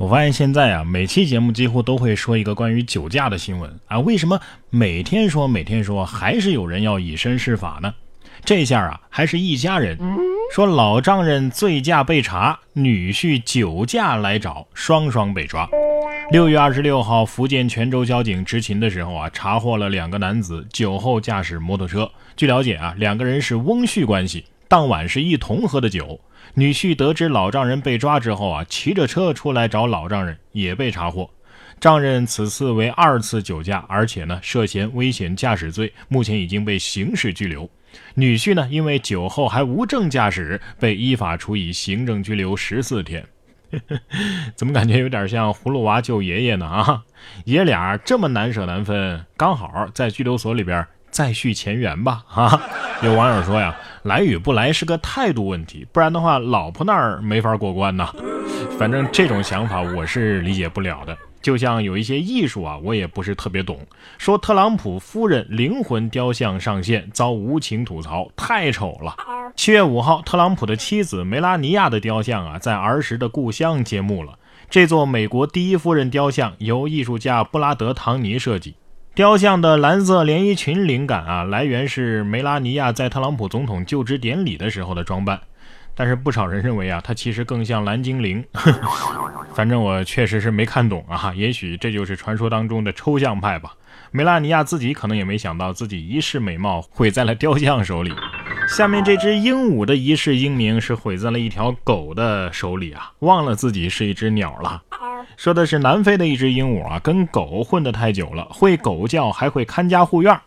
我发现现在啊，每期节目几乎都会说一个关于酒驾的新闻啊。为什么每天说每天说，还是有人要以身试法呢？这下啊，还是一家人说老丈人醉驾被查，女婿酒驾来找，双双被抓。六月二十六号，福建泉州交警执勤的时候啊，查获了两个男子酒后驾驶摩托车。据了解啊，两个人是翁婿关系，当晚是一同喝的酒。女婿得知老丈人被抓之后啊，骑着车出来找老丈人，也被查获。丈人此次为二次酒驾，而且呢涉嫌危险驾驶罪，目前已经被刑事拘留。女婿呢因为酒后还无证驾驶，被依法处以行政拘留十四天。怎么感觉有点像葫芦娃救爷爷呢？啊，爷俩这么难舍难分，刚好在拘留所里边再续前缘吧？啊，有网友说呀。来与不来是个态度问题，不然的话，老婆那儿没法过关呐。反正这种想法我是理解不了的。就像有一些艺术啊，我也不是特别懂。说特朗普夫人灵魂雕像上线遭无情吐槽，太丑了。七月五号，特朗普的妻子梅拉尼亚的雕像啊，在儿时的故乡揭幕了。这座美国第一夫人雕像由艺术家布拉德·唐尼设计。雕像的蓝色连衣裙灵感啊，来源是梅拉尼亚在特朗普总统就职典礼的时候的装扮，但是不少人认为啊，她其实更像蓝精灵。反正我确实是没看懂啊，也许这就是传说当中的抽象派吧。梅拉尼亚自己可能也没想到自己一世美貌毁在了雕像手里。下面这只鹦鹉的一世英名是毁在了一条狗的手里啊，忘了自己是一只鸟了。说的是南非的一只鹦鹉啊，跟狗混得太久了，会狗叫，还会看家护院。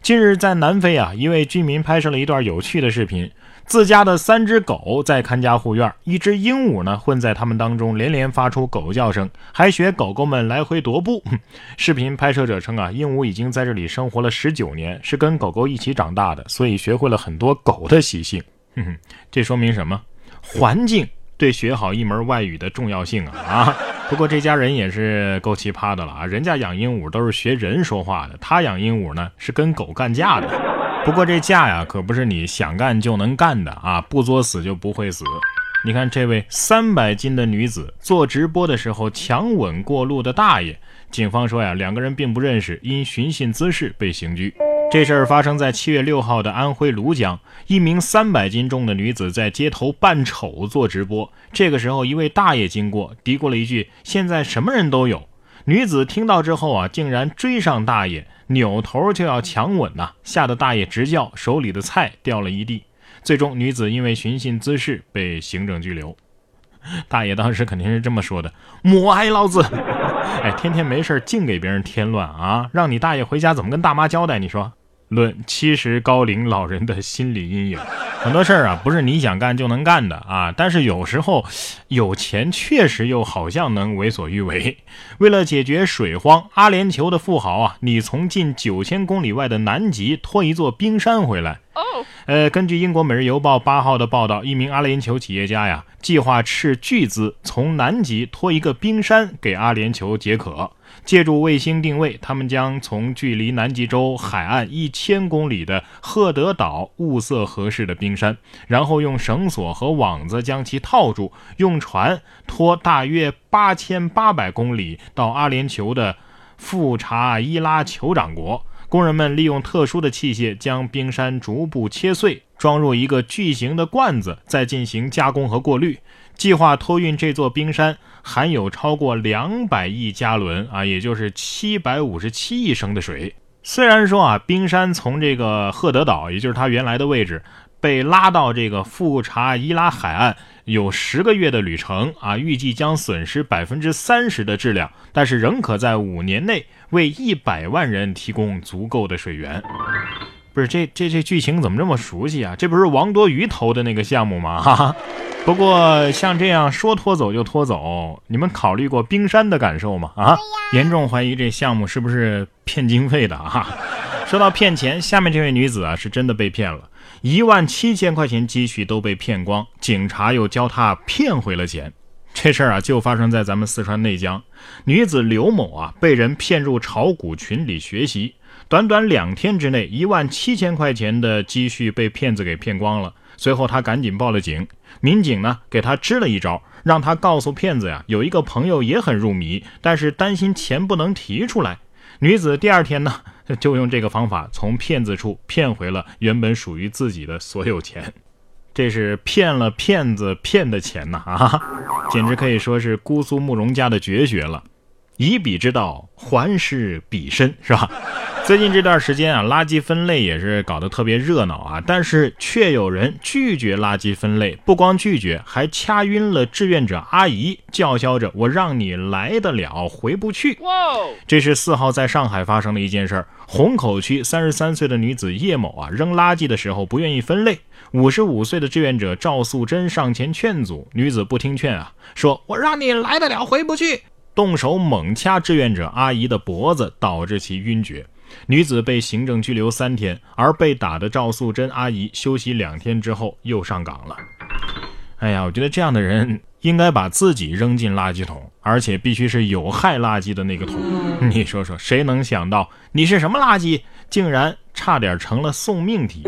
近日在南非啊，一位居民拍摄了一段有趣的视频，自家的三只狗在看家护院，一只鹦鹉呢混在他们当中，连连发出狗叫声，还学狗狗们来回踱步。视频拍摄者称啊，鹦鹉已经在这里生活了十九年，是跟狗狗一起长大的，所以学会了很多狗的习性。哼哼，这说明什么？环境。对学好一门外语的重要性啊啊！不过这家人也是够奇葩的了啊！人家养鹦鹉都是学人说话的，他养鹦鹉呢是跟狗干架的。不过这架呀可不是你想干就能干的啊，不作死就不会死。你看这位三百斤的女子做直播的时候强吻过路的大爷，警方说呀两个人并不认识，因寻衅滋事被刑拘。这事儿发生在七月六号的安徽庐江，一名三百斤重的女子在街头扮丑做直播。这个时候，一位大爷经过，嘀咕了一句：“现在什么人都有。”女子听到之后啊，竟然追上大爷，扭头就要强吻呐，吓得大爷直叫，手里的菜掉了一地。最终，女子因为寻衅滋事被行政拘留。大爷当时肯定是这么说的：“莫挨老子！哎，天天没事净给别人添乱啊，让你大爷回家怎么跟大妈交代？你说？”论七十高龄老人的心理阴影，很多事儿啊不是你想干就能干的啊。但是有时候有钱确实又好像能为所欲为。为了解决水荒，阿联酋的富豪啊，你从近九千公里外的南极拖一座冰山回来。呃，根据英国《每日邮报》八号的报道，一名阿联酋企业家呀，计划斥巨资从南极拖一个冰山给阿联酋解渴。借助卫星定位，他们将从距离南极洲海岸一千公里的赫德岛物色合适的冰山，然后用绳索和网子将其套住，用船拖大约八千八百公里到阿联酋的富查伊拉酋长国。工人们利用特殊的器械将冰山逐步切碎，装入一个巨型的罐子，再进行加工和过滤。计划托运这座冰山含有超过两百亿加仑啊，也就是七百五十七亿升的水。虽然说啊，冰山从这个赫德岛，也就是它原来的位置，被拉到这个富查伊拉海岸。有十个月的旅程啊，预计将损失百分之三十的质量，但是仍可在五年内为一百万人提供足够的水源。不是这这这剧情怎么这么熟悉啊？这不是王多鱼投的那个项目吗？哈哈。不过像这样说拖走就拖走，你们考虑过冰山的感受吗？啊，严重怀疑这项目是不是骗经费的啊？说到骗钱，下面这位女子啊是真的被骗了。一万七千块钱积蓄都被骗光，警察又教他骗回了钱。这事儿啊，就发生在咱们四川内江。女子刘某啊，被人骗入炒股群里学习，短短两天之内，一万七千块钱的积蓄被骗子给骗光了。随后她赶紧报了警。民警呢给他支了一招，让他告诉骗子呀，有一个朋友也很入迷，但是担心钱不能提出来。女子第二天呢就用这个方法从骗子处骗回了原本属于自己的所有钱，这是骗了骗子骗的钱呐啊，简直可以说是姑苏慕容家的绝学了。以彼之道还施彼身，是吧？最近这段时间啊，垃圾分类也是搞得特别热闹啊，但是却有人拒绝垃圾分类，不光拒绝，还掐晕了志愿者阿姨，叫嚣着“我让你来得了，回不去”。这是四号在上海发生的一件事儿。虹口区三十三岁的女子叶某啊，扔垃圾的时候不愿意分类，五十五岁的志愿者赵素贞上前劝阻，女子不听劝啊，说“我让你来得了，回不去”。动手猛掐志愿者阿姨的脖子，导致其晕厥。女子被行政拘留三天，而被打的赵素贞阿姨休息两天之后又上岗了。哎呀，我觉得这样的人应该把自己扔进垃圾桶，而且必须是有害垃圾的那个桶。你说说，谁能想到你是什么垃圾，竟然差点成了送命题？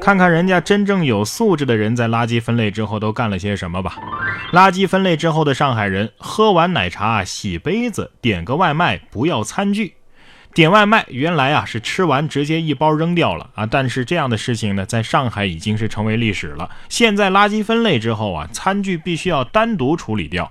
看看人家真正有素质的人在垃圾分类之后都干了些什么吧。垃圾分类之后的上海人，喝完奶茶洗杯子，点个外卖不要餐具。点外卖原来啊是吃完直接一包扔掉了啊，但是这样的事情呢，在上海已经是成为历史了。现在垃圾分类之后啊，餐具必须要单独处理掉。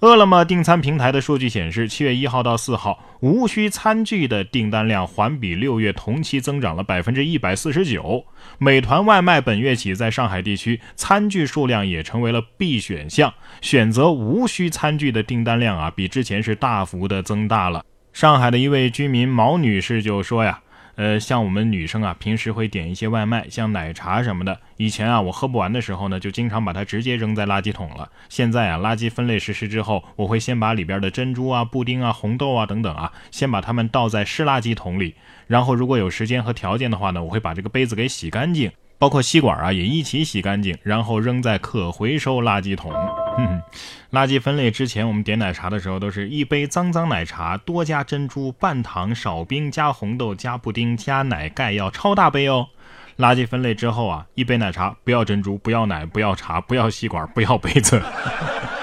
饿了么订餐平台的数据显示，七月一号到四号，无需餐具的订单量环比六月同期增长了百分之一百四十九。美团外卖本月起在上海地区餐具数量也成为了必选项，选择无需餐具的订单量啊，比之前是大幅的增大了。上海的一位居民毛女士就说呀。呃，像我们女生啊，平时会点一些外卖，像奶茶什么的。以前啊，我喝不完的时候呢，就经常把它直接扔在垃圾桶了。现在啊，垃圾分类实施之后，我会先把里边的珍珠啊、布丁啊、红豆啊等等啊，先把它们倒在湿垃圾桶里。然后，如果有时间和条件的话呢，我会把这个杯子给洗干净。包括吸管啊，也一起洗干净，然后扔在可回收垃圾桶。垃圾分类之前，我们点奶茶的时候都是一杯脏脏奶茶，多加珍珠、半糖、少冰、加红豆、加布丁、加奶盖，要超大杯哦。垃圾分类之后啊，一杯奶茶不要珍珠，不要奶，不要茶，不要吸管，不要杯子。